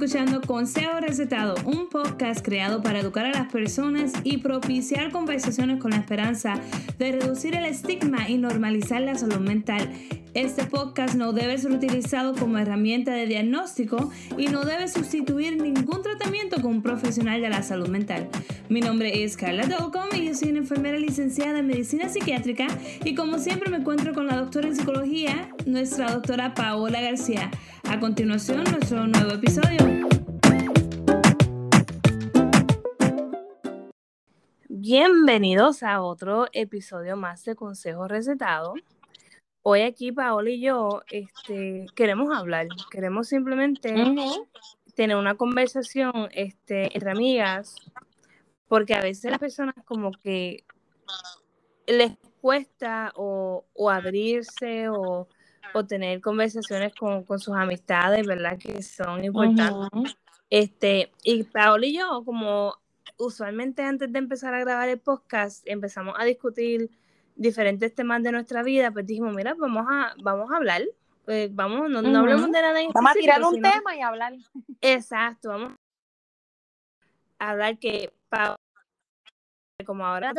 escuchando Consejo Recetado, un podcast creado para educar a las personas y propiciar conversaciones con la esperanza de reducir el estigma y normalizar la salud mental. Este podcast no debe ser utilizado como herramienta de diagnóstico y no debe sustituir ningún tratamiento con un profesional de la salud mental. Mi nombre es Carla Dolcom y yo soy una enfermera licenciada en medicina psiquiátrica y como siempre me encuentro con la doctora en psicología, nuestra doctora Paola García. A continuación, nuestro nuevo episodio. Bienvenidos a otro episodio más de Consejo Recetado. Hoy aquí Paola y yo este, queremos hablar, queremos simplemente tener una conversación este, entre amigas, porque a veces las personas como que les cuesta o, o abrirse o o tener conversaciones con, sus amistades, ¿verdad? Que son importantes. Este, y Paola y yo, como usualmente antes de empezar a grabar el podcast, empezamos a discutir diferentes temas de nuestra vida, pues dijimos, mira, vamos a, vamos a hablar, pues vamos, no, no hablemos de nada en Vamos a tirar un tema y hablar. Exacto, vamos a hablar que Paola, como ahora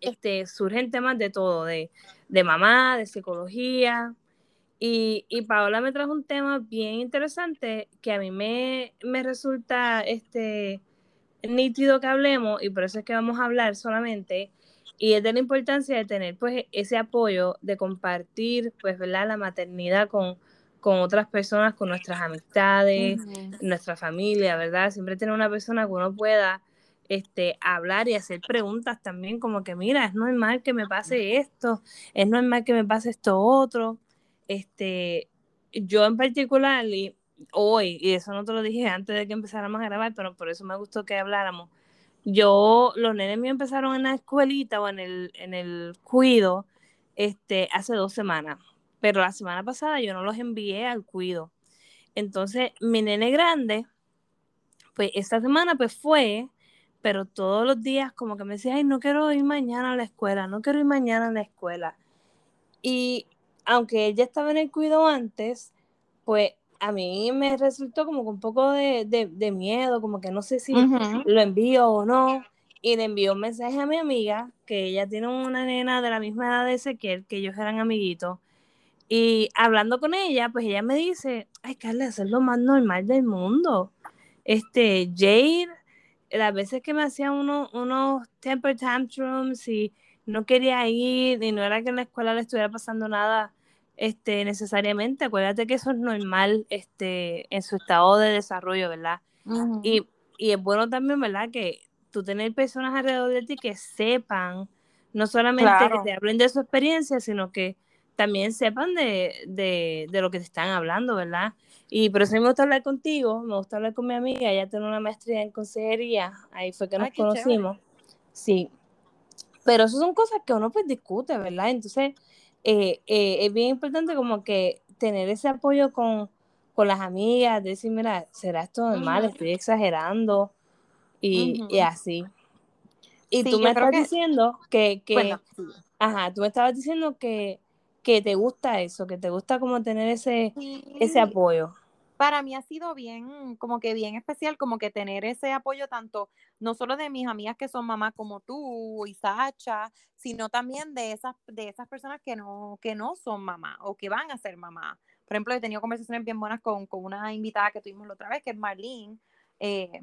este, surgen temas de todo, de, de mamá, de psicología. Y, y, Paola me trajo un tema bien interesante que a mí me, me resulta este, nítido que hablemos y por eso es que vamos a hablar solamente. Y es de la importancia de tener pues ese apoyo, de compartir pues, ¿verdad? la maternidad con, con otras personas, con nuestras amistades, nuestra familia, ¿verdad? Siempre tener una persona que uno pueda este, hablar y hacer preguntas también, como que mira, es normal que me pase esto, es normal que me pase esto otro. Este, yo en particular, y hoy, y eso no te lo dije antes de que empezáramos a grabar, pero por eso me gustó que habláramos. Yo, los nenes míos empezaron en la escuelita o en el, en el cuido este, hace dos semanas, pero la semana pasada yo no los envié al cuido. Entonces, mi nene grande, pues esta semana pues fue pero todos los días como que me decía, ay, no quiero ir mañana a la escuela, no quiero ir mañana a la escuela. Y aunque ella estaba en el cuidado antes, pues a mí me resultó como un poco de, miedo, como que no sé si lo envío o no. Y le envió un mensaje a mi amiga, que ella tiene una nena de la misma edad de Ezequiel, que ellos eran amiguitos. Y hablando con ella, pues ella me dice, ay, Carla, eso es lo más normal del mundo. Este, Jade las veces que me hacían unos, unos temper tantrums y no quería ir y no era que en la escuela le estuviera pasando nada este, necesariamente, acuérdate que eso es normal este, en su estado de desarrollo, ¿verdad? y, y, es bueno también, ¿verdad? Que tú tener personas alrededor de ti que sepan, no solamente que te hablen de su experiencia, sino que también sepan de, de, de, lo que te están hablando, ¿verdad? Y por eso me gusta hablar contigo, me gusta hablar con mi amiga, ella tiene una maestría en consejería, ahí fue que nos conocimos. Sí, pero eso son cosas que uno pues discute, ¿verdad? Entonces, eh, eh, es bien importante como que tener ese apoyo con, con las amigas, decir, mira, ¿será esto normal? Estoy exagerando y, y así. Y tú me estás diciendo que, que ajá, tú me estabas diciendo que, que te gusta eso, que te gusta como tener ese, ese apoyo para mí ha sido bien, como que bien especial, como que tener ese apoyo tanto, no solo de mis amigas que son mamás como tú y Sacha, sino también de esas, de esas personas que no, que no son mamá o que van a ser mamá. Por ejemplo, he tenido conversaciones bien buenas con, con una invitada que tuvimos la otra vez, que es Marlene, eh,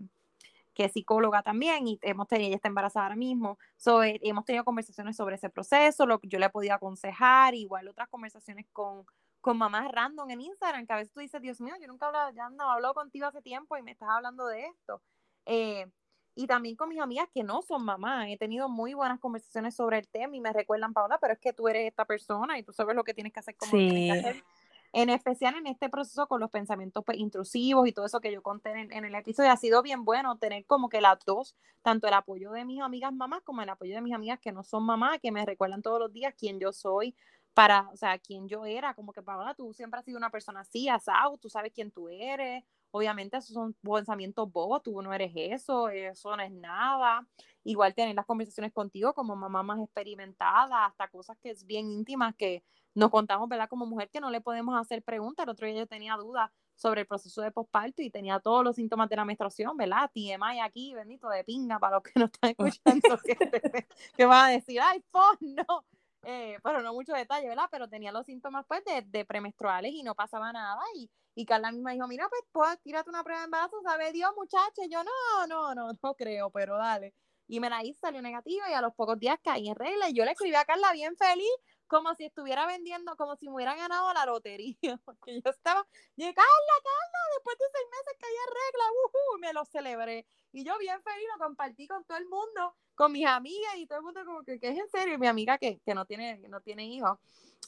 que es psicóloga también, y hemos tenido, ella está embarazada ahora mismo, so, eh, hemos tenido conversaciones sobre ese proceso, lo que yo le he podido aconsejar, igual otras conversaciones con, con mamás random en Instagram, que a veces tú dices, Dios mío, yo nunca hablado, ya no hablo contigo hace tiempo y me estás hablando de esto. Eh, y también con mis amigas que no son mamás. He tenido muy buenas conversaciones sobre el tema y me recuerdan, Paola, pero es que tú eres esta persona y tú sabes lo que tienes que hacer como sí. En especial en este proceso con los pensamientos pues, intrusivos y todo eso que yo conté en, en, el episodio, ha sido bien bueno tener como que las dos, tanto el apoyo de mis amigas mamás como el apoyo de mis amigas que no son mamás, que me recuerdan todos los días quién yo soy, para, o sea, quién yo era, como que Paola, tú siempre has sido una persona así, asado, tú sabes quién tú eres, obviamente esos son pensamientos bobos, tú no eres eso, eso no es nada, igual tener las conversaciones contigo como mamá más experimentada, hasta cosas que es bien íntimas que nos contamos, ¿verdad? Como mujer que no le podemos hacer preguntas, el otro día yo tenía dudas sobre el proceso de posparto y tenía todos los síntomas de la menstruación, ¿verdad? TMI aquí, bendito de pinga, para los que no están escuchando, que, van a decir, ay, pues no, eh, pero no mucho detalle, ¿verdad? Pero tenía los síntomas pues de, premenstruales y no pasaba nada y, y Carla misma dijo, mira, pues, pues tírate una prueba de embarazo, sabe Dios, muchacha, yo no, no, no, no creo, pero dale. Y me la hice, salió negativa y a los pocos días caí en regla y yo le escribí a Carla bien feliz, como si estuviera vendiendo, como si me hubiera ganado la lotería, porque yo estaba, dije, Carla, Carla, después de seis meses caí en regla, uh, y me lo celebré. Y yo bien feliz lo compartí con todo el mundo, con mis amigas y todo el mundo como que, que es en serio, y mi amiga que, que no tiene, no tiene hijos,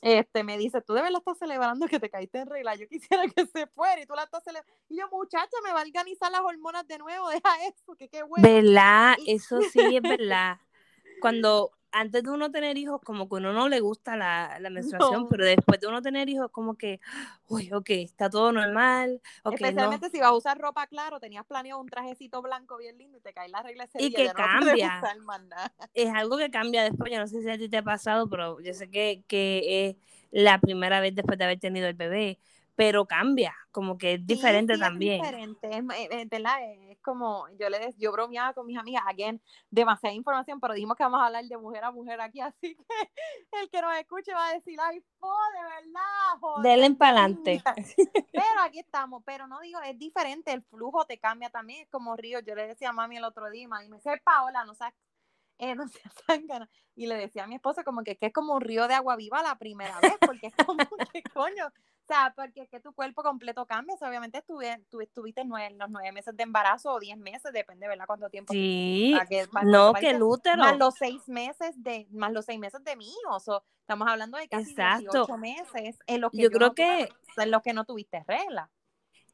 este, me dice, tú de verdad estás celebrando que te caíste en regla, yo quisiera que se fuera y tú la estás celebrando. Y yo, muchacha, me va a organizar las hormonas de nuevo, deja eso, que qué bueno. ¿Verdad? Eso sí es verdad. Cuando antes de uno tener hijos, como que uno no le gusta la, la menstruación, pero después de uno tener hijos, como que, uy, ok, está todo normal. Especialmente si vas a usar ropa claro, tenías planeado un trajecito blanco bien lindo y te cae la regla ese y que cambia. es algo que cambia después, yo no sé si a ti te ha pasado, pero yo sé que, que es la primera vez después de haber tenido el bebé pero cambia, como que es diferente también. Es diferente, es, ¿verdad? es, como, yo le yo bromeaba con mis amigas, again, demasiada información, pero dijimos que vamos a hablar de mujer a mujer aquí, así que el que nos escuche va a decir, ay, de verdad, joder. Denle para adelante. Pero aquí estamos, pero no digo, es diferente, el flujo te cambia también, es como río, yo le decía a mami el otro día, y me dice, Paola, no sabes eh, no se. Y le decía a mi esposa como que, que, es como un río de agua viva la primera vez, porque es como que coño, o sea, porque es que tu cuerpo completo cambia, obviamente estuve, tú estuviste nueve, los nueve meses de embarazo o diez meses, depende, ¿verdad? Cuánto tiempo. Sí, no, que el útero. Más los seis meses de, más los seis meses de mí, o sea, estamos hablando de casi Exacto. meses en los que yo, creo que en los que no tuviste regla.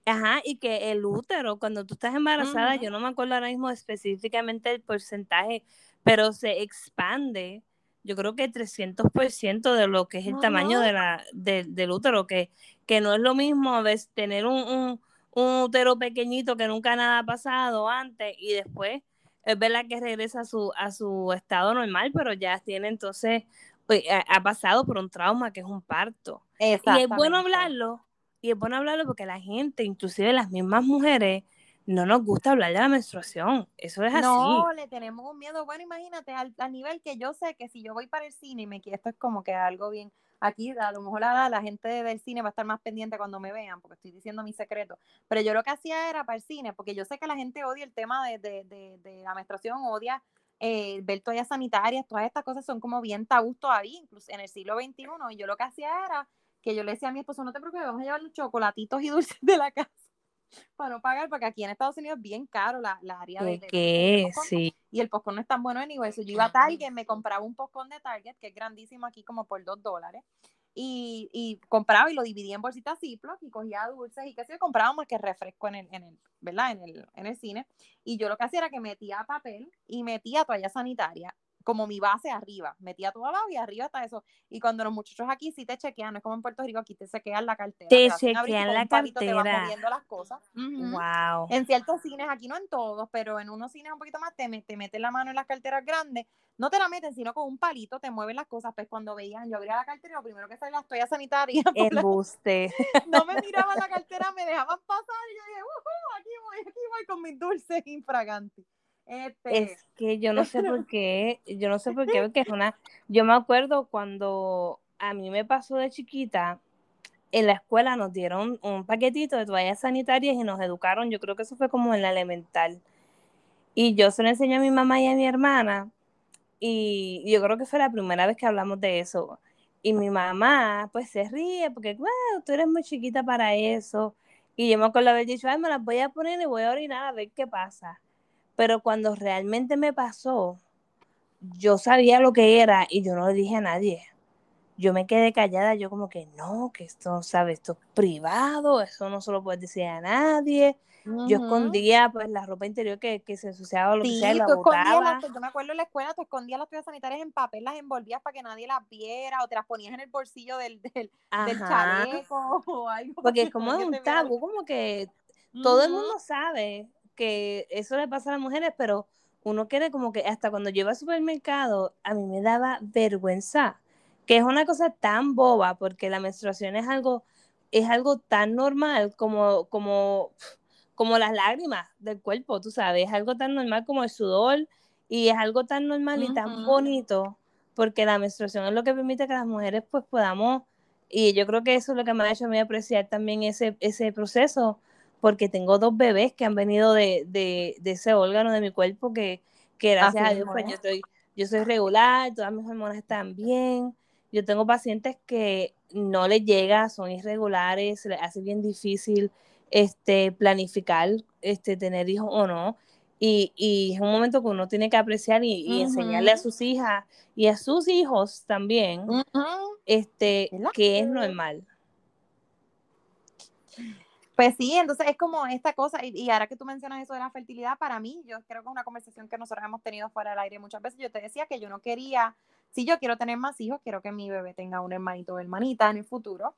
Ajá, y que el útero, cuando tú estás embarazada, yo no me acuerdo ahora mismo específicamente el porcentaje, pero se expande, yo creo que 300% de lo que es el tamaño de la, del útero, que, que no es lo mismo ves, tener un, un, útero pequeñito que nunca nada ha pasado antes y después es verdad que regresa a su, a su estado normal, pero ya tiene entonces, pues, ha, pasado por un trauma que es un parto. Y es bueno hablarlo, y es bueno hablarlo porque la gente, inclusive las mismas mujeres, no nos gusta hablar de la menstruación. Eso es así. No, le tenemos un miedo. Bueno, imagínate, al, nivel que yo sé que si yo voy para el cine y me esto es como que algo bien. Aquí a lo mejor la, la gente del cine va a estar más pendiente cuando me vean, porque estoy diciendo mi secreto. Pero yo lo que hacía era para el cine, porque yo sé que la gente odia el tema de, de, de, la menstruación, odia eh, ver toallas sanitarias, todas estas cosas son como bien tabú todavía, incluso en el siglo XXI. Y yo lo que hacía era que yo le decía a mi esposo, no te preocupes, vamos a llevar los chocolatitos y dulces de la casa para no pagar, porque aquí en Estados Unidos es bien caro la, la área de, de, sí. Y el postcón no es tan bueno en eso. Yo iba a Target, me compraba un postcón de Target, que es grandísimo aquí como por dos dólares. Y, y, compraba y lo dividía en bolsitas Ziploc y cogía dulces y que se compraba más que refresco en el, en el, ¿verdad? En el, en el cine. Y yo lo que hacía era que metía papel y metía toalla sanitaria como mi base arriba. Metía todo abajo y arriba está eso. Y cuando los muchachos aquí sí te chequean, no es como en Puerto Rico, aquí te chequean la cartera. Te, chequean la cartera. Te van moviendo las cosas. Wow. En ciertos cines, aquí no en todos, pero en unos cines un poquito más, te, te meten la mano en las carteras grandes. No te la meten, sino con un palito te mueven las cosas. Pues cuando veían, yo abría la cartera, lo primero que sale las toallas sanitarias. Embuste. no me miraban la cartera, me dejaban pasar y yo dije, aquí voy, aquí voy con mis dulces infragantes. Este... Es que yo no sé por qué, yo no sé por qué, porque es una, yo me acuerdo cuando a mí me pasó de chiquita, en la escuela nos dieron un paquetito de toallas sanitarias y nos educaron, yo creo que eso fue como en la elemental. Y yo se lo enseñé a mi mamá y a mi hermana, y yo creo que fue la primera vez que hablamos de eso. Y mi mamá, pues se ríe, porque, wow, tú eres muy chiquita para eso. Y yo me acuerdo haber dicho, ay, me las voy a poner y voy a orinar a ver qué pasa. Pero cuando realmente me pasó, yo sabía lo que era y yo no le dije a nadie. Yo me quedé callada, yo como que no, que esto, ¿sabes? Esto es privado, eso no se lo puedes decir a nadie. Yo escondía pues la ropa interior que, que se ensuciaba lo que sea y la botaba. yo me acuerdo en la escuela, tú escondías las toallas sanitarias en papel, las envolvías para que nadie las viera o te las ponías en el bolsillo del, del, del chaleco o algo. Porque es como un tabú, como que todo el mundo sabe que eso le pasa a las mujeres, pero uno quiere como que hasta cuando yo iba al supermercado, a mí me daba vergüenza, que es una cosa tan boba, porque la menstruación es algo es algo tan normal como, como, como las lágrimas del cuerpo, tú sabes, es algo tan normal como el sudor y es algo tan normal y tan bonito porque la menstruación es lo que permite que las mujeres pues podamos, y yo creo que eso es lo que me ha hecho a mí apreciar también ese, ese proceso, porque tengo dos bebés que han venido de, de, de ese órgano de mi cuerpo que, que gracias a Dios pues yo estoy, yo soy regular, todas mis hormonas están bien, yo tengo pacientes que no les llega, son irregulares, se les hace bien difícil este, planificar este, tener hijos o no. Y, y, es un momento que uno tiene que apreciar y, enseñarle a sus hijas y a sus hijos también este, que es normal. Pues sí, entonces es como esta cosa, y, ahora que tú mencionas eso de la fertilidad, para mí, yo creo que es una conversación que nosotros hemos tenido fuera del aire muchas veces. Yo te decía que yo no quería, si yo quiero tener más hijos, quiero que mi bebé tenga un hermanito o hermanita en el futuro.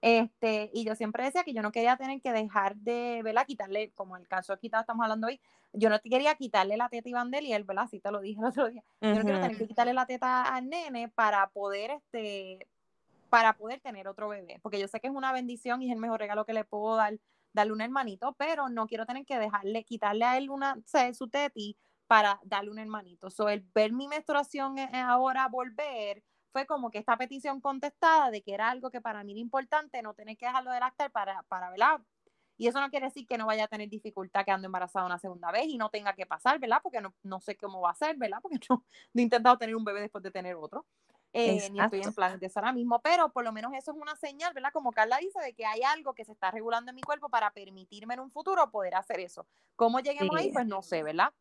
Este, y yo siempre decía que yo no quería tener que dejar de, ¿verdad? Quitarle, como el caso aquí estamos hablando hoy, yo no quería quitarle la teta a Iván y él, ¿verdad? Así te lo dije el otro día. Yo no quiero tener que quitarle la teta al nene para poder, este, para poder tener otro bebé, porque yo sé que es una bendición y es el mejor regalo que le puedo dar, darle un hermanito, pero no quiero tener que dejarle, quitarle a él una, su teti para darle un hermanito. So, el ver mi menstruación eh, ahora volver, fue como que esta petición contestada de que era algo que para mí era importante, no tener que dejarlo de lactar para, para ¿verdad? Y eso no quiere decir que no vaya a tener dificultad quedando embarazada una segunda vez y no tenga que pasar, ¿verdad? Porque no, no sé cómo va a ser, ¿verdad? Porque no, he intentado tener un bebé después de tener otro. Eh, ni estoy en planes de eso ahora mismo, pero por lo menos eso es una señal, ¿verdad? Como Carla dice, de que hay algo que se está regulando en mi cuerpo para permitirme en un futuro poder hacer eso. ¿Cómo lleguemos ahí? Pues no sé, ¿verdad?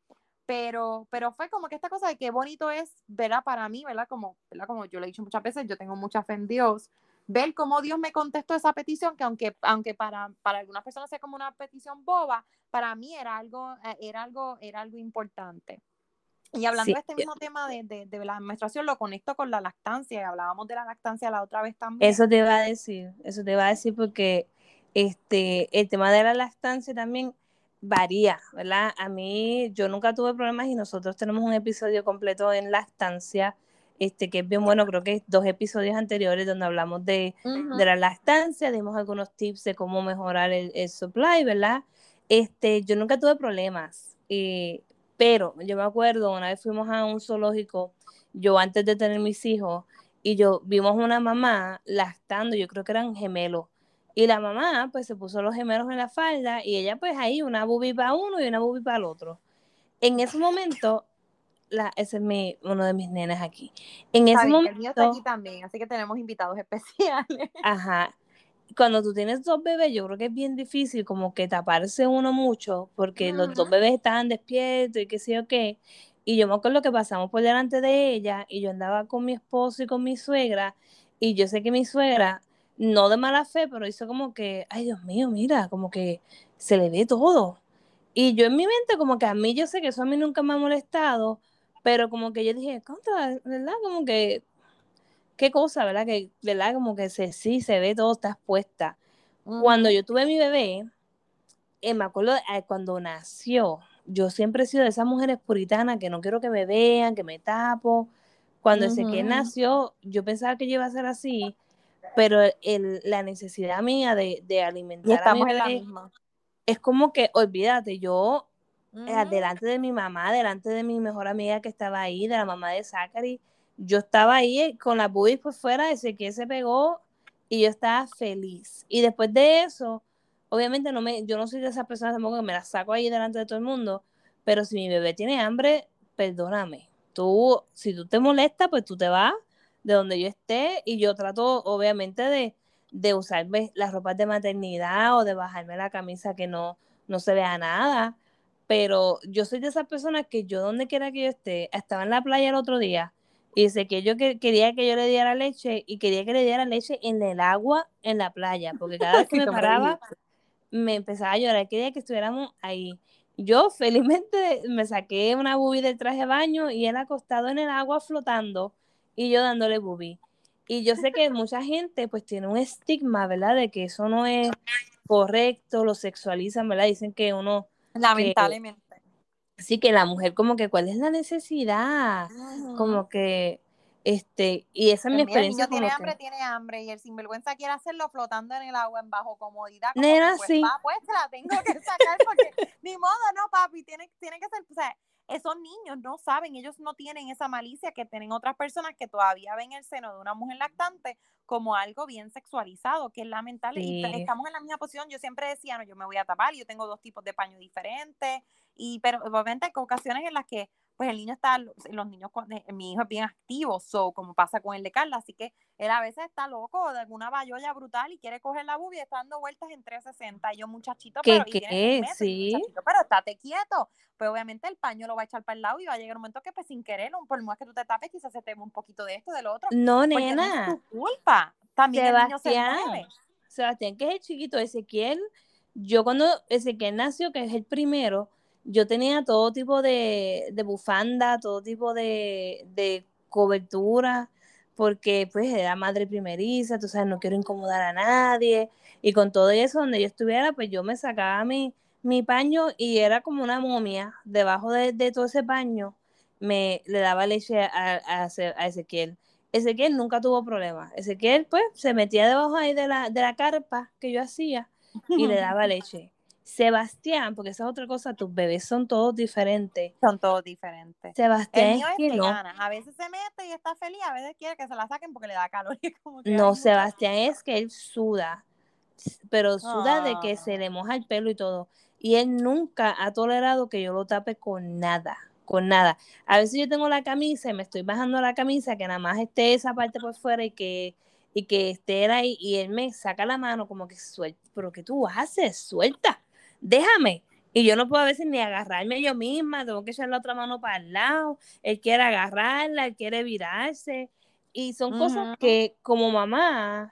pero, pero fue como que esta cosa de qué bonito es, ¿verdad? Para mí, ¿verdad? Como, ¿verdad? Como yo le he dicho muchas veces, yo tengo mucha fe en Dios, ver cómo Dios me contestó esa petición, que aunque, aunque para, para algunas personas sea como una petición boba, para mí era algo, eh, era algo, era algo importante. Y hablando de este mismo tema de, de, de, la menstruación, lo conecto con la lactancia, hablábamos de la lactancia la otra vez también. Eso te iba a decir, eso te iba a decir porque este, el tema de la lactancia también varía, ¿verdad? A mí yo nunca tuve problemas y nosotros tenemos un episodio completo en lactancia, este que es bien bueno, creo que es dos episodios anteriores donde hablamos de, de la lactancia, dimos algunos tips de cómo mejorar el, supply, ¿verdad? Este, yo nunca tuve problemas, eh, pero yo me acuerdo, una vez fuimos a un zoológico, yo antes de tener mis hijos, y yo vimos una mamá lactando, yo creo que eran gemelos, y la mamá, pues se puso los gemelos en la falda y ella, pues ahí, una bubi para uno y una bubi para el otro. En ese momento, la, ese es mi, uno de mis nenes aquí. En ese momento. El mío está aquí también, así que tenemos invitados especiales. Ajá. Cuando tú tienes dos bebés, yo creo que es bien difícil como que taparse uno mucho, porque los dos bebés estaban despiertos y qué sé yo qué. Y yo me acuerdo que pasamos por delante de ella y yo andaba con mi esposo y con mi suegra. Y yo sé que mi suegra no de mala fe, pero hizo como que, ay Dios mío, mira, como que se le ve todo. Y yo en mi mente, como que a mí yo sé que eso a mí nunca me ha molestado, pero como que yo dije, contra, ¿verdad? Como que, qué cosa, ¿verdad? Que, ¿verdad? Como que se, sí, se ve todo, está expuesta. Cuando yo tuve mi bebé, eh, me acuerdo eh, cuando nació, yo siempre he sido de esas mujeres puritanas que no quiero que me vean, que me tapo. Cuando ese que nació, yo pensaba que yo iba a ser así, pero el, la necesidad mía de, de alimentar a mi bebé es como que, olvídate, yo eh, delante de mi mamá, delante de mi mejor amiga que estaba ahí, de la mamá de Zachary, yo estaba ahí eh, con la boobies por fuera, ese que se pegó y yo estaba feliz. Y después de eso, obviamente no me, yo no soy de esas personas tampoco que me las saco ahí delante de todo el mundo, pero si mi bebé tiene hambre, perdóname. Tú, si tú te molestas, pues tú te vas de donde yo esté y yo trato obviamente de, de usar las ropas de maternidad o de bajarme la camisa que no, no se vea nada, pero yo soy de esas personas que yo donde quiera que yo esté, estaba en la playa el otro día y sé que yo quería que yo le diera leche y quería que le diera leche en el agua en la playa, porque cada vez que me paraba me empezaba a llorar, quería que estuviéramos ahí. Yo felizmente me saqué una bubi del traje de baño y él acostado en el agua flotando y yo dándole bubi. Y yo sé que mucha gente pues tiene un estigma, ¿verdad? De que eso no es correcto, lo sexualizan, ¿verdad? Dicen que uno... Lamentablemente. Sí, que la mujer como que, ¿cuál es la necesidad? Como que... Este, y esa es mi Pues el experiencia niño tiene como hambre, que- tiene hambre y el sinvergüenza quiere hacerlo flotando en el agua en bajo comodidad. como Nena, pues, sí. pa, pues te la tengo que sacar porque ni modo, no, papi, tiene, tiene que ser, o sea, esos niños no saben, ellos no tienen esa malicia que tienen otras personas que todavía ven el seno de una mujer lactante como algo bien sexualizado, que es lamentable. Y estamos en la misma posición. Yo siempre decía, no, yo me voy a tapar, yo tengo dos tipos de paño diferentes, y pero obviamente hay ocasiones en las que pues el niño está, los niños, eh, mi hijo es bien activo, so, como pasa con el de Carla, así que él a veces está loco de alguna bayolla brutal y quiere coger la bubi y está dando vueltas en 360. Y yo, muchachito, ¿Qué, pero, y qué? meses, Sí. muchachito, pero estate quieto. Pues obviamente el paño lo va a echar para el lado y va a llegar un momento que pues sin querer, por más que tú te tapes, quizás se te un poquito de esto, de lo otro. No, Porque no es nena. tu culpa. También el niño se Sebastián. mueve. Sebastián, que es el chiquito, Ezequiel, yo cuando Ezequiel nació, que es el primero, yo tenía todo tipo de, de bufanda, todo tipo de, de cobertura, porque pues era madre primeriza, tú sabes, no quiero incomodar a nadie, y con todo eso, donde yo estuviera, pues yo me sacaba mi, mi paño y era como una momia, debajo de, de todo ese paño, me le daba leche a, a, a Ezequiel. Ezequiel nunca tuvo problemas. Ezequiel, pues, se metía debajo ahí de la, de la carpa que yo hacía y le daba leche. Sebastián, porque esa es otra cosa, tus bebés son todos diferentes. Son todos diferentes. Sebastián El mío es es que que no. A veces se mete y está feliz, a veces quiere que se la saquen porque le da calor. y como que, ay, No. Sebastián es que él suda, pero suda de que Ah. se le moja el pelo y todo. Y él nunca ha tolerado que yo lo tape con nada, con nada. A veces yo tengo la camisa y me estoy bajando la camisa, que nada más esté esa parte por fuera y que, y que esté ahí, y él me saca la mano como que suelta, pero ¿qué tú haces? Suelta, déjame. Y yo no puedo a veces ni agarrarme yo misma, tengo que echar la otra mano para el lado, él quiere agarrarla, él quiere virarse. Y son cosas que como mamá,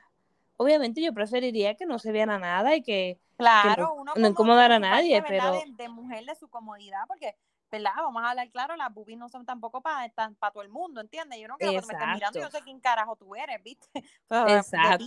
obviamente yo preferiría que no se viera nada y que, Claro, no- uno no como incomodar de a nadie, pero- De, de mujer de su comodidad, porque, ¿verdad? Vamos a hablar claro, las boobies no son tampoco para todo el mundo, ¿entiendes? Yo no quiero que me estés mirando, yo sé quién carajo tú eres, ¿viste? Pero de Exacto.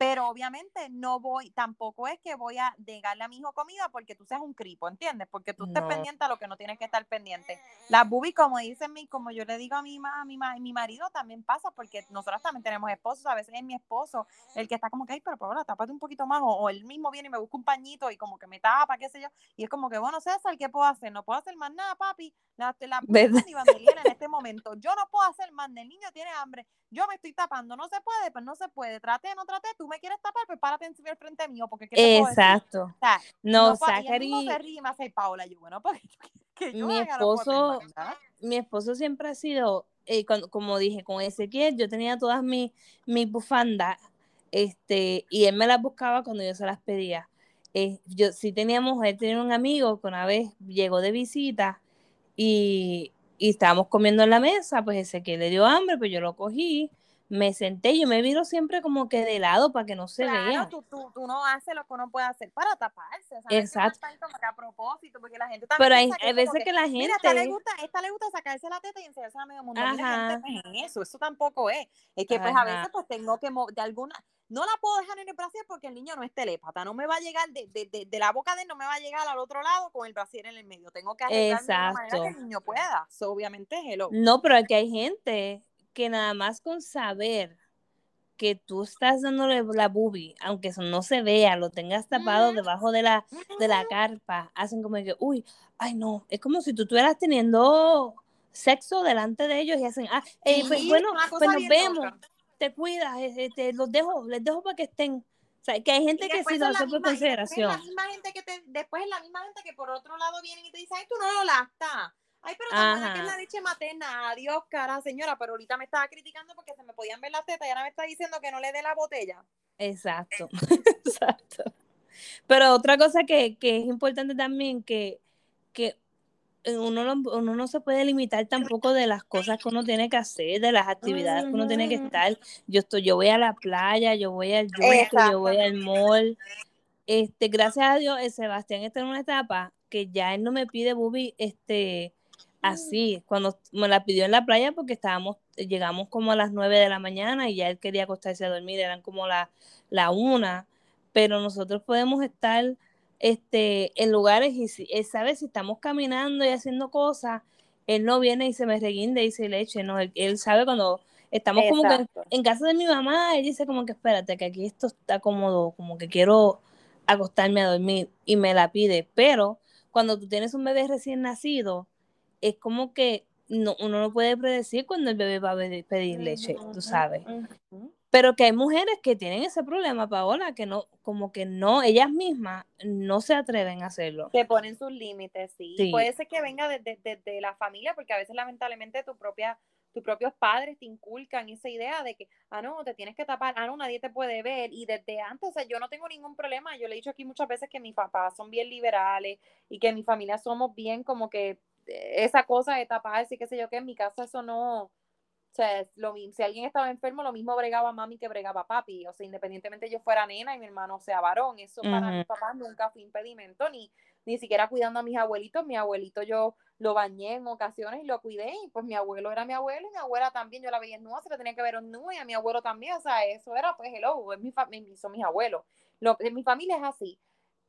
Pero obviamente no voy, tampoco es que voy a negarle a mi hijo comida porque tú seas un cripo, ¿entiendes? Porque tú estés No. pendiente a lo que no tienes que estar pendiente. Las boobies, como dicen mi, como yo le digo a mi, ma- a mi, ma- mi marido, también pasa porque nosotros también tenemos esposos, a veces es mi esposo el que está como que, ay, pero Paola, tápate un poquito más, o, o él mismo viene y me busca un pañito y como que me tapa, qué sé yo, y es como que, bueno, César, ¿qué puedo hacer? No puedo hacer más nada, papi, la, la ¿Verdad? ni bandeliera en este momento, yo no puedo hacer más, el niño tiene hambre, yo me estoy tapando, no se puede, pues no se puede, trate, no trate, tú me quieres tapar, pues párate encima del frente mío, porque ¿qué te puedo decir? Exacto. O sea, No, mismo Zachary, se me hace Paola, yo, bueno, porque que yo Mi no esposo- mi esposo siempre ha sido, eh, cuando- como dije, con Ezequiel, yo tenía todas mis, mis bufandas, este, y él me las buscaba cuando yo se las pedía. Eh, yo sí teníamos, él tenía un amigo que una vez llegó de visita y, y estábamos comiendo en la mesa, pues Ezequiel le dio hambre, pues yo lo cogí, me senté, yo me viro siempre como que de lado para que no se Claro, vea. tú, tú, tú no haces lo que uno puede hacer para taparse. O sea, Exacto. como que a propósito, porque la gente también Pero hay, veces que la Mira, a esta le gente, gusta, esta le gusta sacarse la teta y enseñarse a medio mundo. Mira, Ajá. gente, eso, eso tampoco es. Es que pues a veces pues tengo que de alguna, no la puedo dejar en el brasier porque el niño no es telépata, no me va a llegar de, de, de, de la boca de él, no me va a llegar al otro lado con el brasier en el medio. Tengo que arreglarme de manera que el niño pueda. So, obviamente, hello. No, pero aquí hay gente que nada más con saber que tú estás dándole la boobie, aunque eso no se vea, lo tengas tapado debajo de la, de la carpa, hacen como que, uy, ay no, es como si tú estuvieras teniendo sexo delante de ellos y hacen, ah, eh, pues, bueno, pues nos vemos, loca. te cuidas, eh, eh, te los dejo, les dejo para que estén. O sea, que hay gente que sí lo hace por es consideración. la misma gente que te, después es la misma gente que por otro lado vienen y te dicen, ay, tú no lo lactas. Ay, pero tan que es la leche materna. Adiós, cara, señora. Pero ahorita me estaba criticando porque se me podían ver las tetas y ahora me está diciendo que no le dé la botella. Exacto, exacto. Pero otra cosa que, que es importante también, que, que uno, no- uno no se puede limitar tampoco de las cosas que uno tiene que hacer, de las actividades que uno tiene que estar. Yo estoy, yo voy a la playa, yo voy al yunque, yo voy al mall. Este, gracias a Dios, el Sebastián está en una etapa que ya él no me pide bubi, este, así, cuando me la pidió en la playa porque estábamos, llegamos como a las 9 de la mañana y ya él quería acostarse a dormir, eran como la, la una, pero nosotros podemos estar este, en lugares y si, él sabe si estamos caminando y haciendo cosas, él no viene y se me reguinde y se leche, no, él, él sabe cuando estamos como que en casa de mi mamá, ella dice como que espérate, que aquí esto está cómodo, como que quiero acostarme a dormir y me la pide, pero cuando tú tienes un bebé recién nacido, es como que no, uno no puede predecir cuando el bebé va a pedir leche, tú sabes. Pero que hay mujeres que tienen ese problema, Paola, que no, como que no, ellas mismas no se atreven a hacerlo. Que ponen sus límites, sí. Puede ser que venga desde de, la familia, porque a veces lamentablemente tu propia tus propios padres te inculcan esa idea de que, ah, no, te tienes que tapar, ah, no, nadie te puede ver. Y desde antes, o sea, yo no tengo ningún problema. Yo le he dicho aquí muchas veces que mis papás son bien liberales y que mi familia somos bien como que esa cosa de taparse y qué sé yo, que en mi casa eso no, o sea, lo, si alguien estaba enfermo, lo mismo bregaba mami que bregaba papi. O sea, independientemente yo fuera nena y mi hermano sea varón, eso para mis papás nunca fue impedimento, ni, ni siquiera cuidando a mis abuelitos. Mi abuelito yo lo bañé en ocasiones y lo cuidé, y pues mi abuelo era mi abuelo y mi abuela también, yo la veía en nua, se la tenía que ver en nua y a mi abuelo también, o sea, eso era pues hello, es mi son mis abuelos. Lo, mi familia es así.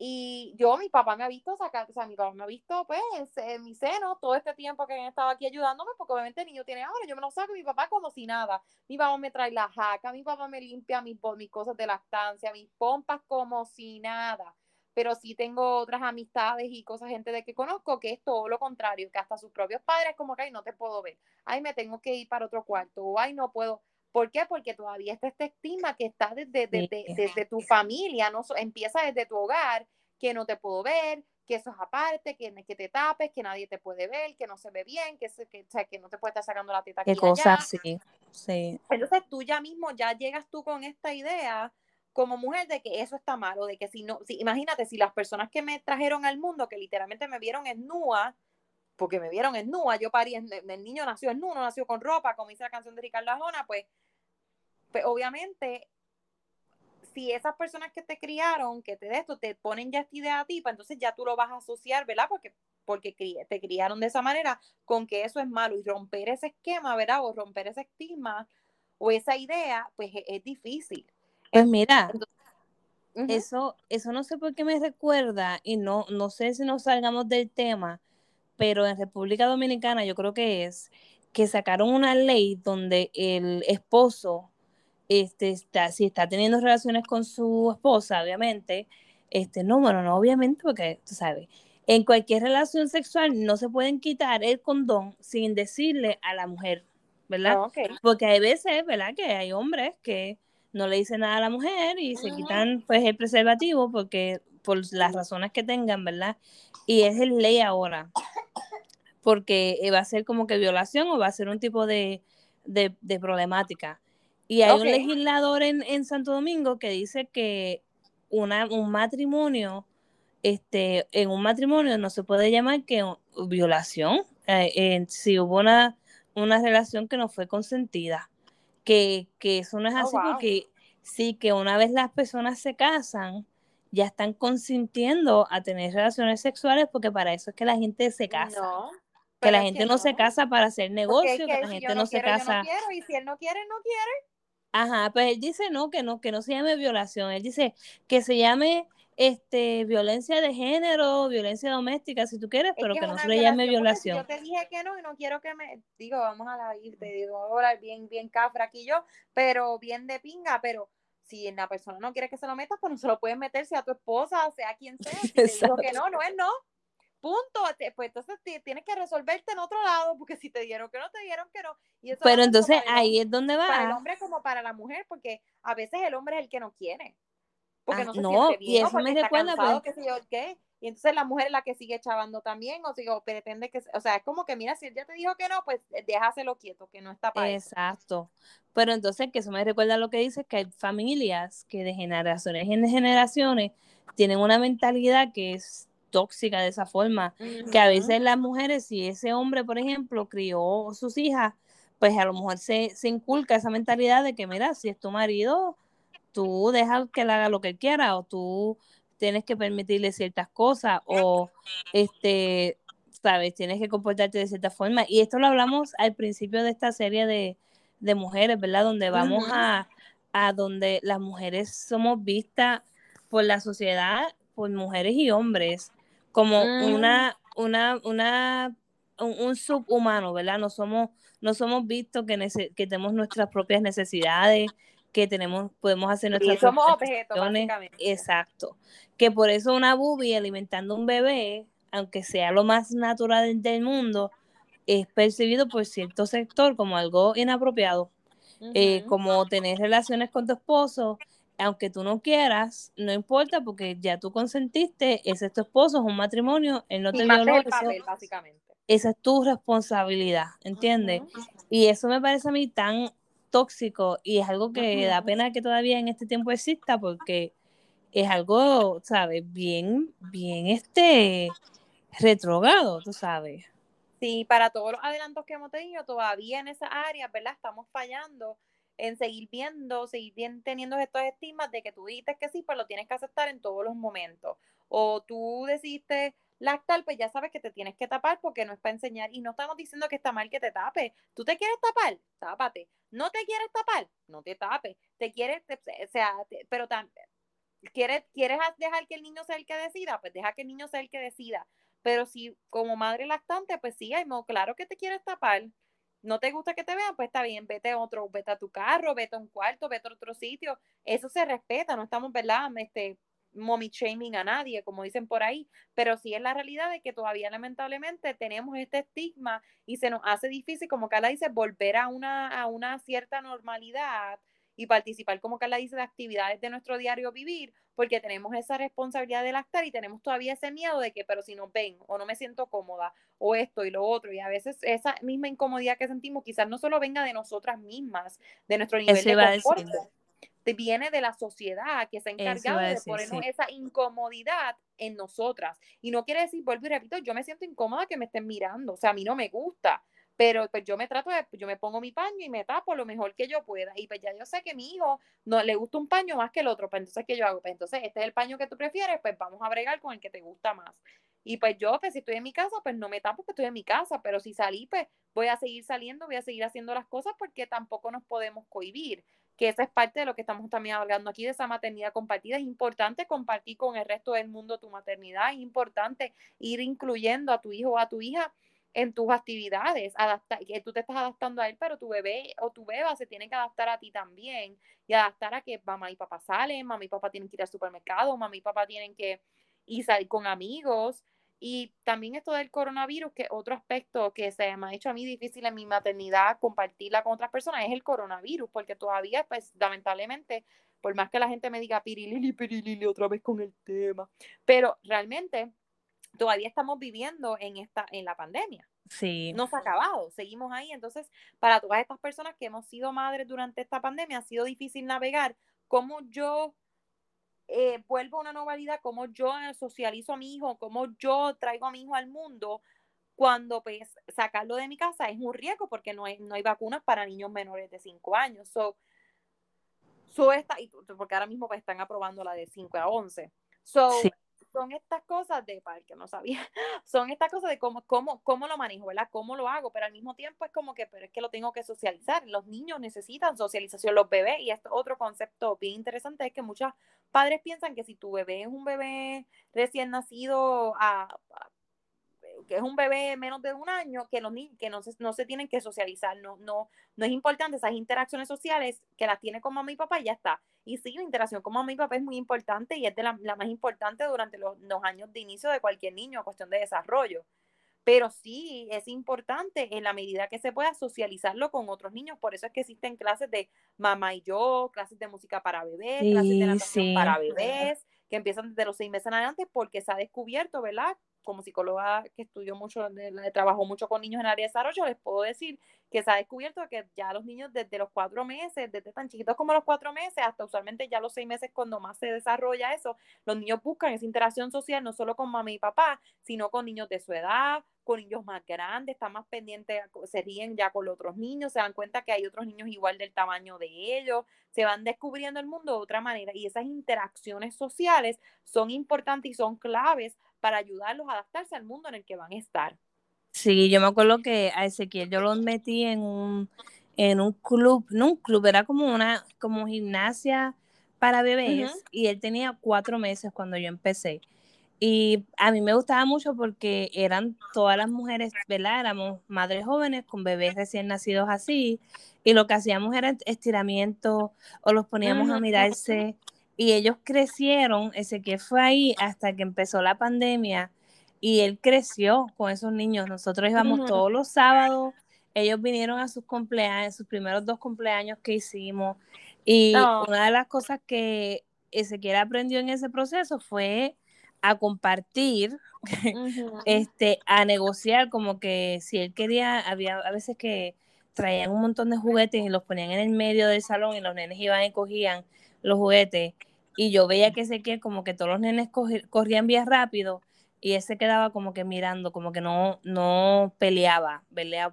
Y yo, mi papá me ha visto sacar, o sea, mi papá me ha visto, pues, en mi seno todo este tiempo que han estado aquí ayudándome, porque obviamente el niño tiene ahora, yo me lo saco, mi papá como si nada. Mi papá me trae la jaca, mi papá me limpia mis, mis cosas de lactancia, mis pompas como si nada. Pero sí tengo otras amistades y cosas, gente de que conozco, que es todo lo contrario, que hasta sus propios padres como que, ay, no te puedo ver, ay, me tengo que ir para otro cuarto, o ay, no puedo. ¿Por qué? Porque todavía está este estigma que está desde, desde, tu familia, no empieza desde tu hogar, que no te puedo ver, que eso es aparte, que, que te tapes, que nadie te puede ver, que no se ve bien, que, que, que no te puede estar sacando la teta. Qué cosas, sí, sí. Entonces tú ya mismo, ya llegas tú con esta idea como mujer de que eso está malo, de que si no, si, imagínate, si las personas que me trajeron al mundo, que literalmente me vieron en nua, porque me vieron en nua, yo parí, el niño nació en nua, no nació con ropa, como dice la canción de Ricardo Arjona, pues, pues obviamente, si esas personas que te criaron, que te de esto, te ponen ya esta idea a ti, pues entonces ya tú lo vas a asociar, ¿verdad? Porque, porque te criaron de esa manera, con que eso es malo, y romper ese esquema, ¿verdad? O romper ese estigma, o esa idea, pues e, es, difícil. Pues mira, eso, eso no sé por qué me recuerda, y no, no sé si nos salgamos del tema, pero en República Dominicana yo creo que es que sacaron una ley donde el esposo, este, está, si está teniendo relaciones con su esposa, obviamente, este, no, bueno, no, obviamente, porque tú sabes, en cualquier relación sexual no se pueden quitar el condón sin decirle a la mujer, ¿verdad? Ah, porque hay veces, ¿verdad? Que hay hombres que no le dicen nada a la mujer y se quitan pues el preservativo porque por las razones que tengan, ¿verdad? Y es el ley ahora, porque va a ser como que violación o va a ser un tipo de, problemática. Y hay un legislador en, en, Santo Domingo que dice que una, un matrimonio, este, en un matrimonio no se puede llamar que violación eh, si hubo una, una relación que no fue consentida que, eso no es oh, así porque sí que una vez las personas se casan, ya están consintiendo a tener relaciones sexuales porque para eso es que la gente se casa. que la gente no, se casa para hacer negocio, que, la gente no, se casa. y si él no quiere, no quiere. Ajá, pues él dice no, que no, que no se llame violación. Él dice que se llame este, violencia de género, violencia doméstica, si tú quieres, pero que, no se le llame violación. Yo te dije que no y no quiero que me, digo, vamos a la ir, te digo, ahora bien, bien cafra aquí yo, pero bien de pinga, pero si la persona no quiere que se lo metas, pues no se lo puedes meter, sea tu esposa, sea quien sea, si te dijo que no, no es no. Punto, pues entonces tienes que resolverte en otro lado, porque si te dieron que no, te dieron que no. Y eso pero entonces ahí es donde va. Para el hombre como para la mujer, porque a veces el hombre es el que no quiere porque ah, no se siente bien, y eso me recuerda pues yo qué. Y entonces la mujer es la que sigue chavando también, o, sigo, pretende que, o sea, es como que, mira, si él ya te dijo que no, pues eh, déjaselo quieto, que no está para Exacto. Pero entonces, que eso me recuerda lo que dice, que hay familias que de generaciones en generaciones tienen una mentalidad que es tóxica de esa forma, que a veces las mujeres, si ese hombre, por ejemplo, crió sus hijas, pues a lo mejor se, se inculca esa mentalidad de que, mira, si es tu marido, tú dejas que él haga lo que quiera o tú tienes que permitirle ciertas cosas o este sabes tienes que comportarte de cierta forma. Y esto lo hablamos al principio de esta serie de, mujeres verdad donde vamos a, a donde las mujeres somos vistas por la sociedad por mujeres y hombres como una una una un, subhumano, ¿verdad? No somos, no somos vistos que, que tenemos nuestras propias necesidades, que tenemos, podemos hacer nuestras y somos objetos, básicamente. Exacto. Que por eso una bubi alimentando un bebé, aunque sea lo más natural del mundo, es percibido por cierto sector como algo inapropiado. Eh, como tener relaciones con tu esposo, aunque tú no quieras, no importa porque ya tú consentiste, ese es tu esposo, es un matrimonio, él no te violó eso. básicamente. Esa es tu responsabilidad, ¿entiendes? Y eso me parece a mí tan tóxico y es algo que da pena que todavía en este tiempo exista porque es algo, ¿sabes? Bien, bien este retrogado, tú sabes. Sí, para todos los adelantos que hemos tenido, todavía en esa área, ¿verdad? Estamos fallando en seguir viendo, seguir bien, teniendo estos estigmas de que tú dices que sí, pues lo tienes que aceptar en todos los momentos. O tú decidiste lactar, pues ya sabes que te tienes que tapar porque no es para enseñar. Y no estamos diciendo que está mal que te tapes. ¿Tú te quieres tapar? Tápate. ¿No te quieres tapar? No te tapes. ¿Te quieres, o sea, pero también, ¿quieres, ¿quieres dejar que el niño sea el que decida? Pues deja que el niño sea el que decida. Pero si como madre lactante, pues sí, hay claro que te quieres tapar no te gusta que te vean, pues está bien, vete a otro, vete a tu carro, vete a un cuarto, vete a otro sitio. Eso se respeta, no estamos, ¿verdad? Este, mommy shaming a nadie, como dicen por ahí, pero sí es la realidad de que todavía lamentablemente tenemos este estigma y se nos hace difícil, como Carla dice, volver a una, a una cierta normalidad y participar, como Carla dice, de actividades de nuestro diario vivir, porque tenemos esa responsabilidad de lactar y tenemos todavía ese miedo de que, pero si no ven o no me siento cómoda o esto y lo otro, y a veces esa misma incomodidad que sentimos quizás no solo venga de nosotras mismas, de nuestro nivel de confort, viene de la sociedad que se ha encargado de ponernos esa incomodidad en nosotras. Y no quiere decir, vuelvo y repito, yo me siento incómoda que me estén mirando, o sea, a mí no me gusta, pero pues yo me trato de, yo me pongo mi paño y me tapo lo mejor que yo pueda. Y pues ya yo sé que a mi hijo no le gusta un paño más que el otro, pues entonces, ¿qué yo hago? Pues entonces, este es el paño que tú prefieres, pues vamos a bregar con el que te gusta más. Y pues yo, pues si estoy en mi casa, pues no me tapo porque estoy en mi casa, pero si salí, pues voy a seguir saliendo, voy a seguir haciendo las cosas porque tampoco nos podemos cohibir que esa es parte de lo que estamos también hablando aquí de esa maternidad compartida. Es importante compartir con el resto del mundo tu maternidad, es importante ir incluyendo a tu hijo o a tu hija en tus actividades, adaptar, que tú te estás adaptando a él, pero tu bebé o tu beba se tiene que adaptar a ti también y adaptar a que mamá y papá salen, mamá y papá tienen que ir al supermercado, mamá y papá tienen que ir salir con amigos. Y también esto del coronavirus, que otro aspecto que se me ha hecho a mí difícil en mi maternidad compartirla con otras personas, es el coronavirus, porque todavía, pues, lamentablemente, por más que la gente me diga pirilili, pirilili, otra vez con el tema, pero realmente todavía estamos viviendo en esta en la pandemia. Sí. No se ha acabado, seguimos ahí. Entonces, para todas estas personas que hemos sido madres durante esta pandemia, ha sido difícil navegar cómo yo eh, vuelvo a una normalidad, cómo yo socializo a mi hijo, cómo yo traigo a mi hijo al mundo, cuando pues sacarlo de mi casa es un riesgo porque no hay, no hay vacunas para niños menores de 5 años. So, so esta, porque ahora mismo pues están aprobando la de 5 a 11. So, son estas cosas de, para el que no sabía, son estas cosas de cómo, cómo, cómo lo manejo, ¿verdad? Cómo lo hago, pero al mismo tiempo es como que, pero es que lo tengo que socializar. Los niños necesitan socialización, los bebés, y esto otro concepto bien interesante es que muchos padres piensan que si tu bebé es un bebé recién nacido a que es un bebé menos de un año, que los que no se, no se tienen que socializar, no, no, no es importante esas interacciones sociales que las tiene con mamá y papá y ya está. Y sí, la interacción con mamá y papá es muy importante y es de la, más importante durante los, los, años de inicio de cualquier niño, cuestión de desarrollo. Pero sí es importante en la medida que se pueda socializarlo con otros niños. Por eso es que existen clases de mamá y yo, clases de música para bebés, clases de natación para bebés, que empiezan desde los seis meses en adelante porque se ha descubierto, ¿verdad? Como psicóloga que estudió mucho, trabajó mucho con niños en área de desarrollo, les puedo decir que se ha descubierto que ya los niños desde los cuatro meses, desde tan chiquitos como los cuatro meses, hasta usualmente ya los seis meses cuando más se desarrolla eso, los niños buscan esa interacción social no solo con mamá y papá, sino con niños de su edad, con niños más grandes, están más pendientes, se ríen ya con los otros niños, se dan cuenta que hay otros niños igual del tamaño de ellos, se van descubriendo el mundo de otra manera y esas interacciones sociales son importantes y son claves para ayudarlos a adaptarse al mundo en el que van a estar. Sí, yo me acuerdo que a Ezequiel yo lo metí en un, en un club, no un club, era como una como gimnasia para bebés y él tenía cuatro meses cuando yo empecé. Y a mí me gustaba mucho porque eran todas las mujeres, ¿verdad? Éramos madres jóvenes con bebés recién nacidos así. Y lo que hacíamos era estiramiento o los poníamos a mirarse. Y ellos crecieron, ese que fue ahí hasta que empezó la pandemia. Y él creció con esos niños. Nosotros íbamos todos los sábados. Ellos vinieron a sus cumpleaños, sus primeros dos cumpleaños que hicimos. Y una de las cosas que Ezequiel aprendió en ese proceso fue a compartir, este, a negociar, como que si él quería, había a veces que traían un montón de juguetes y los ponían en el medio del salón y los nenes iban y cogían los juguetes y yo veía que Ezequiel como que todos los nenes corrían bien rápido y él se quedaba como que mirando, como que no, no peleaba,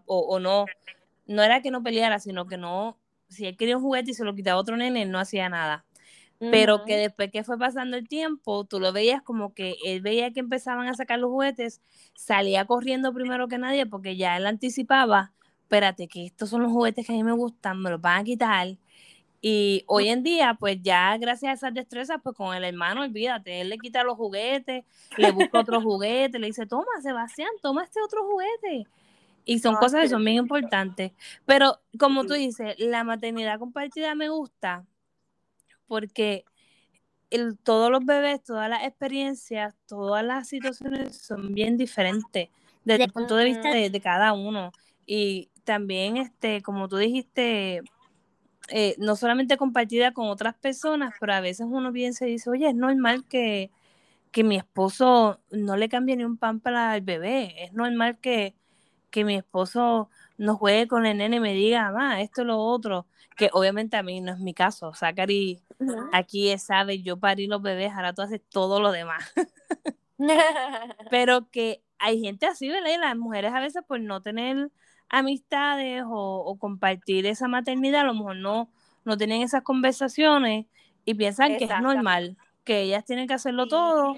O, o, no, no era que no peleara, sino que no, si él quería un juguete y se lo quitaba a otro nene, él no hacía nada pero que después que fue pasando el tiempo, tú lo veías como que él veía que empezaban a sacar los juguetes, salía corriendo primero que nadie porque ya él anticipaba, espérate, que estos son los juguetes que a mí me gustan, me los van a quitar. Y hoy en día, pues ya gracias a esas destrezas, pues con el hermano, olvídate, él le quita los juguetes, le busca otro juguete, le dice, toma, Sebastián, toma este otro juguete. Y son cosas que son bien importantes. Pero como tú dices, la maternidad compartida me gusta porque el, todos los bebés, todas las experiencias, todas las situaciones son bien diferentes desde el punto de vista de, cada uno. Y también, este, como tú dijiste, eh, no solamente compartida con otras personas, pero a veces uno piensa y dice, oye, es normal que, que mi esposo no le cambie ni un pan para el bebé, es normal que, que mi esposo no juegue con el nene y me diga, mamá, esto es lo otro, que obviamente a mí no es mi caso, Zachary aquí sabe, yo parí los bebés, ahora tú haces todo lo demás. Pero que hay gente así, ¿verdad? Y las mujeres a veces por no tener amistades o, compartir esa maternidad, a lo mejor no, no tienen esas conversaciones y piensan que es normal, que ellas tienen que hacerlo todo,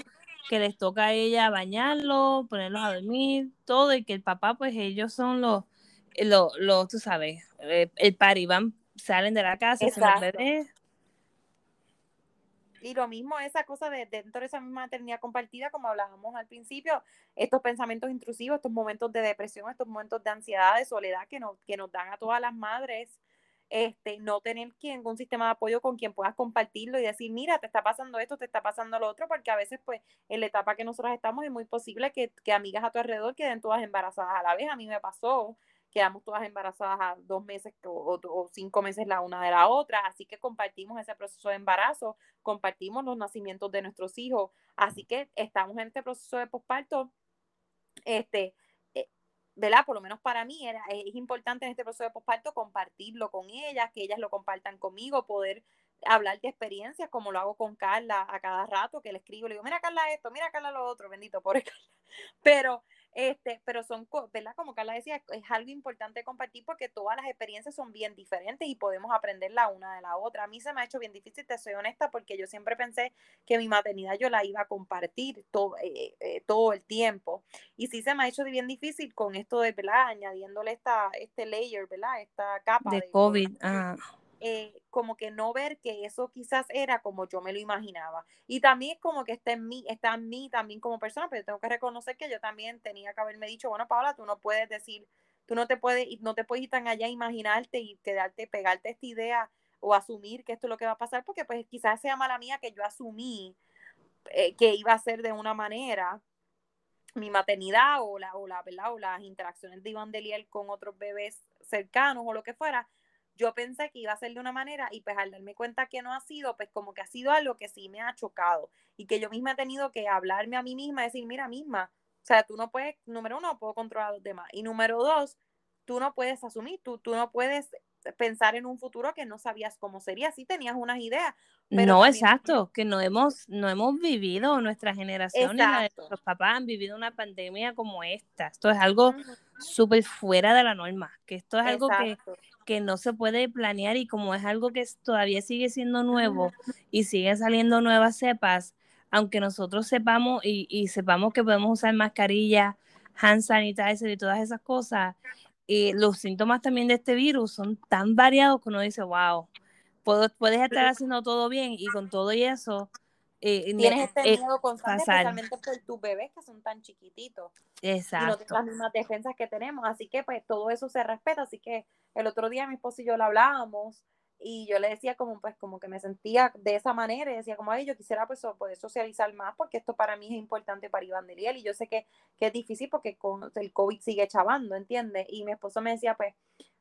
que les toca a ella bañarlos, ponerlos a dormir, todo, y que el papá, pues ellos son los lo, lo, tú sabes, eh, el party, van, salen de la casa, se los bebés. Y lo mismo, esa cosa de dentro de esa misma maternidad compartida, como hablábamos al principio, estos pensamientos intrusivos, estos momentos de depresión, estos momentos de ansiedad, de soledad que nos, que nos dan a todas las madres, este, no tener quien, un sistema de apoyo con quien puedas compartirlo y decir, mira, te está pasando esto, te está pasando lo otro, porque a veces, pues, en la etapa que nosotros estamos es muy posible que, que amigas a tu alrededor queden todas embarazadas a la vez. A mí me pasó, quedamos todas embarazadas a dos meses o, cinco meses la una de la otra, así que compartimos ese proceso de embarazo, compartimos los nacimientos de nuestros hijos, así que estamos en este proceso de posparto, este, eh, ¿verdad? Por lo menos para mí era, es importante en este proceso de posparto compartirlo con ellas, que ellas lo compartan conmigo, poder hablar de experiencias como lo hago con Carla a cada rato, que le escribo, le digo, mira Carla esto, mira Carla lo otro, bendito, pobre Carla. Pero este, pero son, ¿verdad? Como Carla decía, es algo importante compartir porque todas las experiencias son bien diferentes y podemos aprender la una de la otra. A mí se me ha hecho bien difícil, te soy honesta, porque yo siempre pensé que mi maternidad yo la iba a compartir todo, eh, eh, todo el tiempo. Y sí se me ha hecho bien difícil con esto de, ¿verdad? Añadiéndole esta, este layer, ¿verdad? Esta capa de, COVID. Ah. Eh, como que no ver que eso quizás era como yo me lo imaginaba. Y también como que está en mí, está en mí también como persona, pero tengo que reconocer que yo también tenía que haberme dicho, bueno, Paola, tú no puedes decir, tú no te puedes, no te puedes ir tan allá imaginarte y quedarte, pegarte esta idea o asumir que esto es lo que va a pasar, porque pues quizás sea mala mía que yo asumí eh, que iba a ser de una manera mi maternidad o la, o o las interacciones de Iván Deliel con otros bebés cercanos o lo que fuera, yo pensé que iba a ser de una manera y pues al darme cuenta que no ha sido, pues como que ha sido algo que sí me ha chocado y que yo misma he tenido que hablarme a mí misma, decir, mira misma, o sea, tú no puedes, número uno, puedo controlar a los demás y número dos, tú no puedes asumir, tú, tú no puedes pensar en un futuro que no sabías cómo sería, sí tenías unas ideas. Pero no, exacto, que no hemos, no hemos vivido, nuestra generación y nuestros papás han vivido una pandemia como esta. Esto es algo súper fuera de la norma, que esto es algo que, que, no se puede planear y como es algo que todavía sigue siendo nuevo y siguen saliendo nuevas cepas, aunque nosotros sepamos y, y sepamos que podemos usar mascarilla, hand sanitizer y todas esas cosas, y los síntomas también de este virus son tan variados que uno dice, wow, puedo, puedes estar haciendo todo bien y con todo y eso eh, tienes este eh, miedo constante, pasar. especialmente por tus bebés que son tan chiquititos y no Exacto. tienen las mismas defensas que tenemos. Así que pues todo eso se respeta. Así que el otro día mi esposo y yo lo hablábamos y yo le decía como pues como que me sentía de esa manera y decía como ay yo quisiera pues poder socializar más porque esto para mí es importante para Iván Deliel y yo sé que, que es difícil porque con el COVID sigue chavando, ¿entiendes? Y mi esposo me decía pues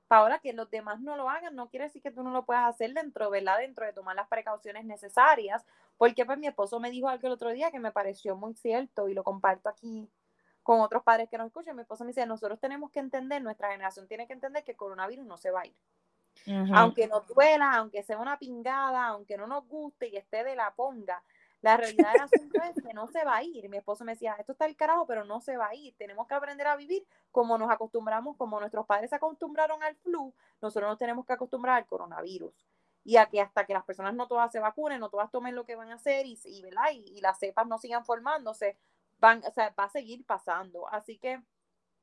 Paola, que los demás no lo hagan, no quiere decir que tú no lo puedas hacer dentro, ¿verdad? Dentro de tomar las precauciones necesarias, porque pues mi esposo me dijo algo el otro día que me pareció muy cierto y lo comparto aquí con otros padres que nos escuchan. Mi esposo me dice, nosotros tenemos que entender, nuestra generación tiene que entender que el coronavirus no se va a ir. Aunque nos duela, aunque sea una pingada, aunque no nos guste y esté de la ponga, la realidad del asunto es que no se va a ir. Mi esposo me decía, esto está el carajo, pero no se va a ir. Tenemos que aprender a vivir como nos acostumbramos, como nuestros padres se acostumbraron al flu, nosotros nos tenemos que acostumbrar al coronavirus. Y a que hasta que las personas no todas se vacunen, no todas tomen lo que van a hacer y, y, ¿verdad? y, y las cepas no sigan formándose, van, o sea, va a seguir pasando. Así que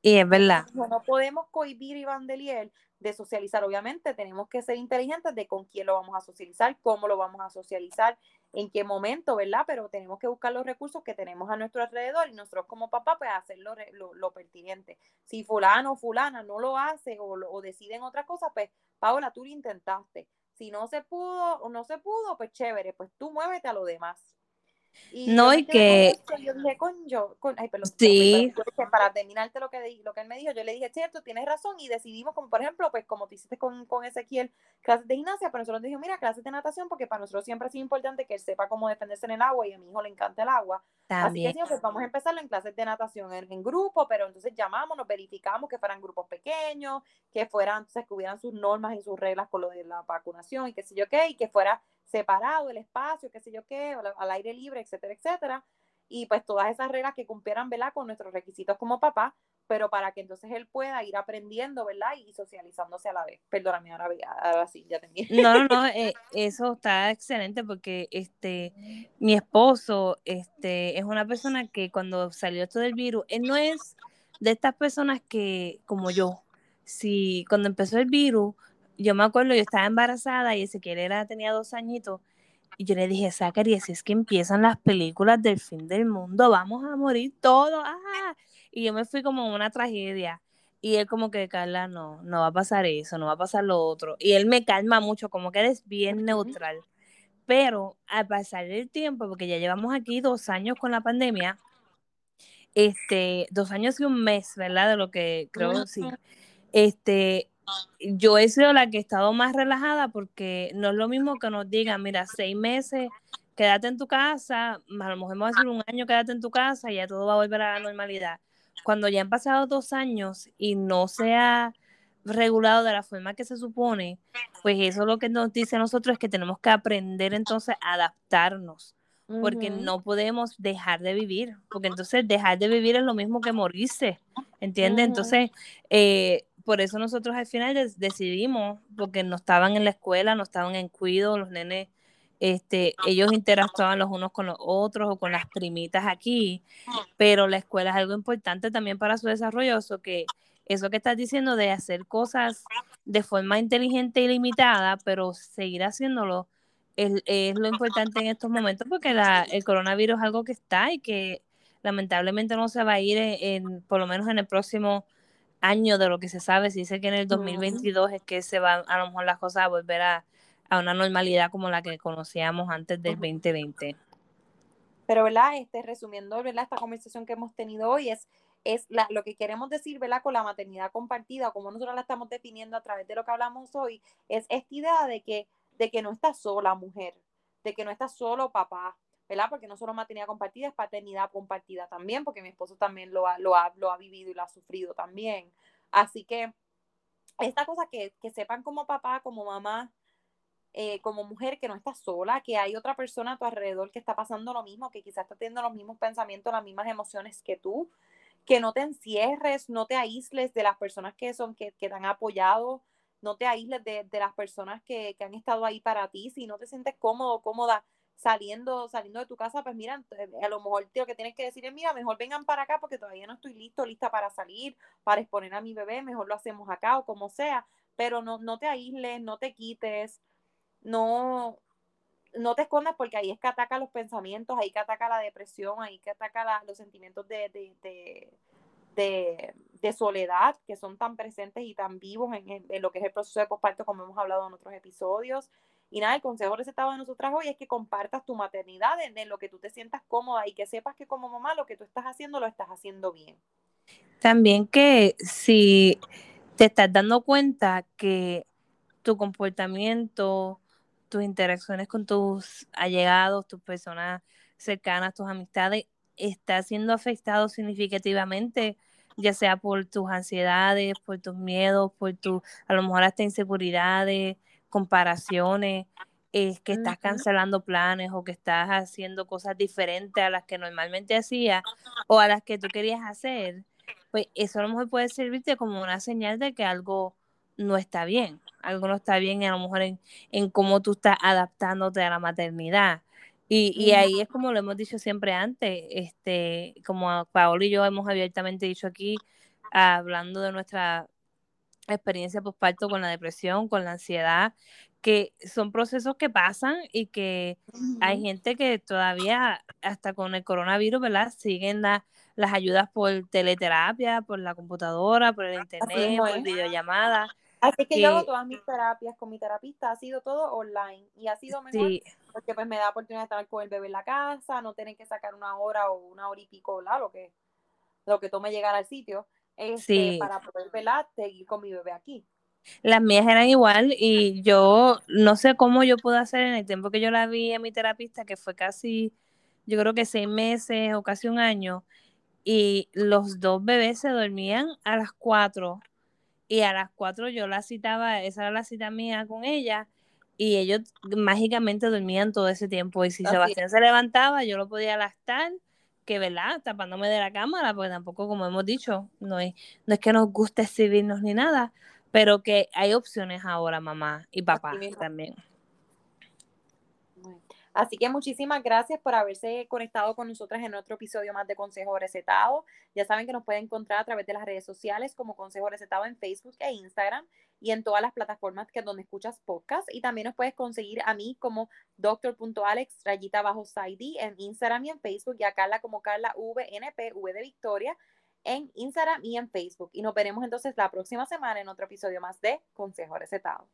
Y es verdad. no, podemos cohibir Iván Deliel de socializar. Obviamente tenemos que ser inteligentes de con quién lo vamos a socializar, cómo lo vamos a socializar, en qué momento, ¿verdad? Pero tenemos que buscar los recursos que tenemos a nuestro alrededor y nosotros como papá, pues hacer lo, lo, lo pertinente. Si fulano o fulana no lo hace o, o deciden otra cosa, pues Paola, tú lo intentaste. Si no se pudo o no se pudo, pues chévere, pues tú muévete a lo demás. Y No, y con que- yo dije, con yo, con, ay, perdón, Sí. perdón, para terminarte lo que, lo que él me dijo, yo le dije, cierto, tienes razón, y decidimos, como por ejemplo, pues como te hiciste con, con Ezequiel, clases de gimnasia, pero nosotros dijimos, mira, clases de natación, porque para nosotros siempre ha sido importante que él sepa cómo defenderse en el agua, y a mi hijo le encanta el agua. Así que También. pues vamos a empezarlo en clases de natación en, en grupo, pero entonces llamamos, nos verificamos que fueran grupos pequeños, que fueran, entonces que hubieran sus normas y sus reglas con lo de la vacunación y qué sé yo qué, y que fuera separado el espacio, qué sé yo qué, al, al aire libre, etcétera, etcétera. Y pues todas esas reglas que cumplieran, ¿verdad? Con nuestros requisitos como papá, pero para que entonces él pueda ir aprendiendo, ¿verdad? Y socializándose a la vez. Perdóname, ahora, ahora sí, ya tenía. No, no, no, eh, eso está excelente porque este mi esposo este es una persona que cuando salió esto del virus, él no es de estas personas que como yo, si cuando empezó el virus, yo me acuerdo, yo estaba embarazada y Ezequiel era, tenía dos añitos y yo le dije, Zachary, si es que empiezan las películas del fin del mundo, vamos a morir todos, ah. y yo me fui como una tragedia. Y él como que, Carla, no, no va a pasar eso, no va a pasar lo otro. Y él me calma mucho, como que eres bien neutral. Pero al pasar el tiempo, porque ya llevamos aquí dos años con la pandemia, este, dos años y un mes, ¿verdad? De lo que creo, sí. Este, yo he sido la que he estado más relajada porque no es lo mismo que nos digan, mira, seis meses, quédate en tu casa, a lo mejor vamos a decir un año, quédate en tu casa y ya todo va a volver a la normalidad cuando ya han pasado dos años y no se ha regulado de la forma que se supone, pues eso lo que nos dice a nosotros es que tenemos que aprender entonces a adaptarnos, porque no podemos dejar de vivir, porque entonces dejar de vivir es lo mismo que morirse, ¿entiendes? Entonces, eh, por eso nosotros al final decidimos, porque no estaban en la escuela, no estaban en cuido, los nenes, este, ellos interactuaban los unos con los otros o con las primitas aquí, pero la escuela es algo importante también para su desarrollo, eso que, eso que estás diciendo de hacer cosas de forma inteligente y limitada, pero seguir haciéndolo es, lo importante en estos momentos porque la, el coronavirus es algo que está y que lamentablemente no se va a ir en- por lo menos en el próximo año de lo que se sabe, se dice que en el 2022 es que se van a lo mejor las cosas a volver a, a una normalidad como la que conocíamos antes del Ujú. 2020. Pero, ¿verdad? Este, resumiendo, ¿verdad? Esta conversación que hemos tenido hoy es, es la, lo que queremos decir, ¿verdad? Con la maternidad compartida, como nosotros la estamos definiendo a través de lo que hablamos hoy, es esta idea de que, de que no está sola mujer, de que no está solo papá, ¿verdad? Porque no solo maternidad compartida, es paternidad compartida también, porque mi esposo también lo ha, lo ha, lo ha vivido y lo ha sufrido también. Así que esta cosa que, que sepan como papá, como mamá, eh, como mujer que no estás sola, que hay otra persona a tu alrededor que está pasando lo mismo, que quizás está teniendo los mismos pensamientos, las mismas emociones que tú, que no te encierres, no te aísles de las personas que son, que, que te han apoyado, no te aísles de, de las personas que, que, han estado ahí para ti, si no te sientes cómodo, cómoda saliendo, saliendo de tu casa, pues mira, a lo mejor lo que tienes que decir es, mira, mejor vengan para acá porque todavía no estoy listo, lista para salir, para exponer a mi bebé, mejor lo hacemos acá o como sea, pero no, no te aísles, no te quites, no, no te escondas porque ahí es que ataca los pensamientos, ahí que ataca la depresión, ahí que ataca los sentimientos de, de, de, soledad que son tan presentes y tan vivos en, en, lo que es el proceso de posparto, como hemos hablado en otros episodios. Y nada, el consejo recetado de nosotras hoy es que compartas tu maternidad en, lo que tú te sientas cómoda y que sepas que como mamá lo que tú estás haciendo lo estás haciendo bien. También que si te estás dando cuenta que tu comportamiento, tus interacciones con tus allegados, tus personas cercanas, tus amistades, está siendo afectado significativamente, ya sea por tus ansiedades, por tus miedos, por tu, a lo mejor hasta inseguridades, comparaciones, es que estás cancelando planes o que estás haciendo cosas diferentes a las que normalmente hacías o a las que tú querías hacer, pues eso a lo mejor puede servirte como una señal de que algo no está bien, algo no está bien a lo mejor en, en cómo tú estás adaptándote a la maternidad. Y, y, ahí es como lo hemos dicho siempre antes, este, como Paolo y yo hemos abiertamente dicho aquí, hablando de nuestra experiencia postparto con la depresión, con la ansiedad, que son procesos que pasan y que hay gente que todavía, hasta con el coronavirus, ¿verdad? Siguen las ayudas por teleterapia, por la computadora, por el internet, por videollamadas. Así que, yo hago todas mis terapias con mi terapista, ha sido todo online y ha sido mejor porque pues me da oportunidad de estar con el bebé en la casa, no tener que sacar una hora o una hora y pico. Lo que, lo que tome llegar al sitio, este, para poder velar, seguir con mi bebé aquí. Las mías eran igual y yo no sé cómo yo pude hacer en el tiempo que yo la vi a mi terapista, que fue casi, yo creo que seis meses o casi un año, y los dos bebés se dormían a las cuatro y a las cuatro yo la citaba, esa era la cita mía con ella y ellos mágicamente dormían todo ese tiempo y si Sebastián se levantaba yo lo podía lastar que verdad, tapándome de la cámara, porque tampoco como hemos dicho, no es, no es que nos guste exhibirnos ni nada, pero que hay opciones ahora, mamá y papá también. Así que muchísimas gracias por haberse conectado con nosotras en otro episodio más de Consejo Recetado. Ya saben que nos pueden encontrar a través de las redes sociales como Consejo Recetado en Facebook e Instagram y en todas las plataformas que donde escuchas podcast. Y también nos puedes conseguir a mí como doctor.alex rayita bajo en Instagram y en Facebook y a Carla como Carla VNP, V de Victoria en Instagram y en Facebook. Y nos veremos entonces la próxima semana en otro episodio más de Consejo Recetado.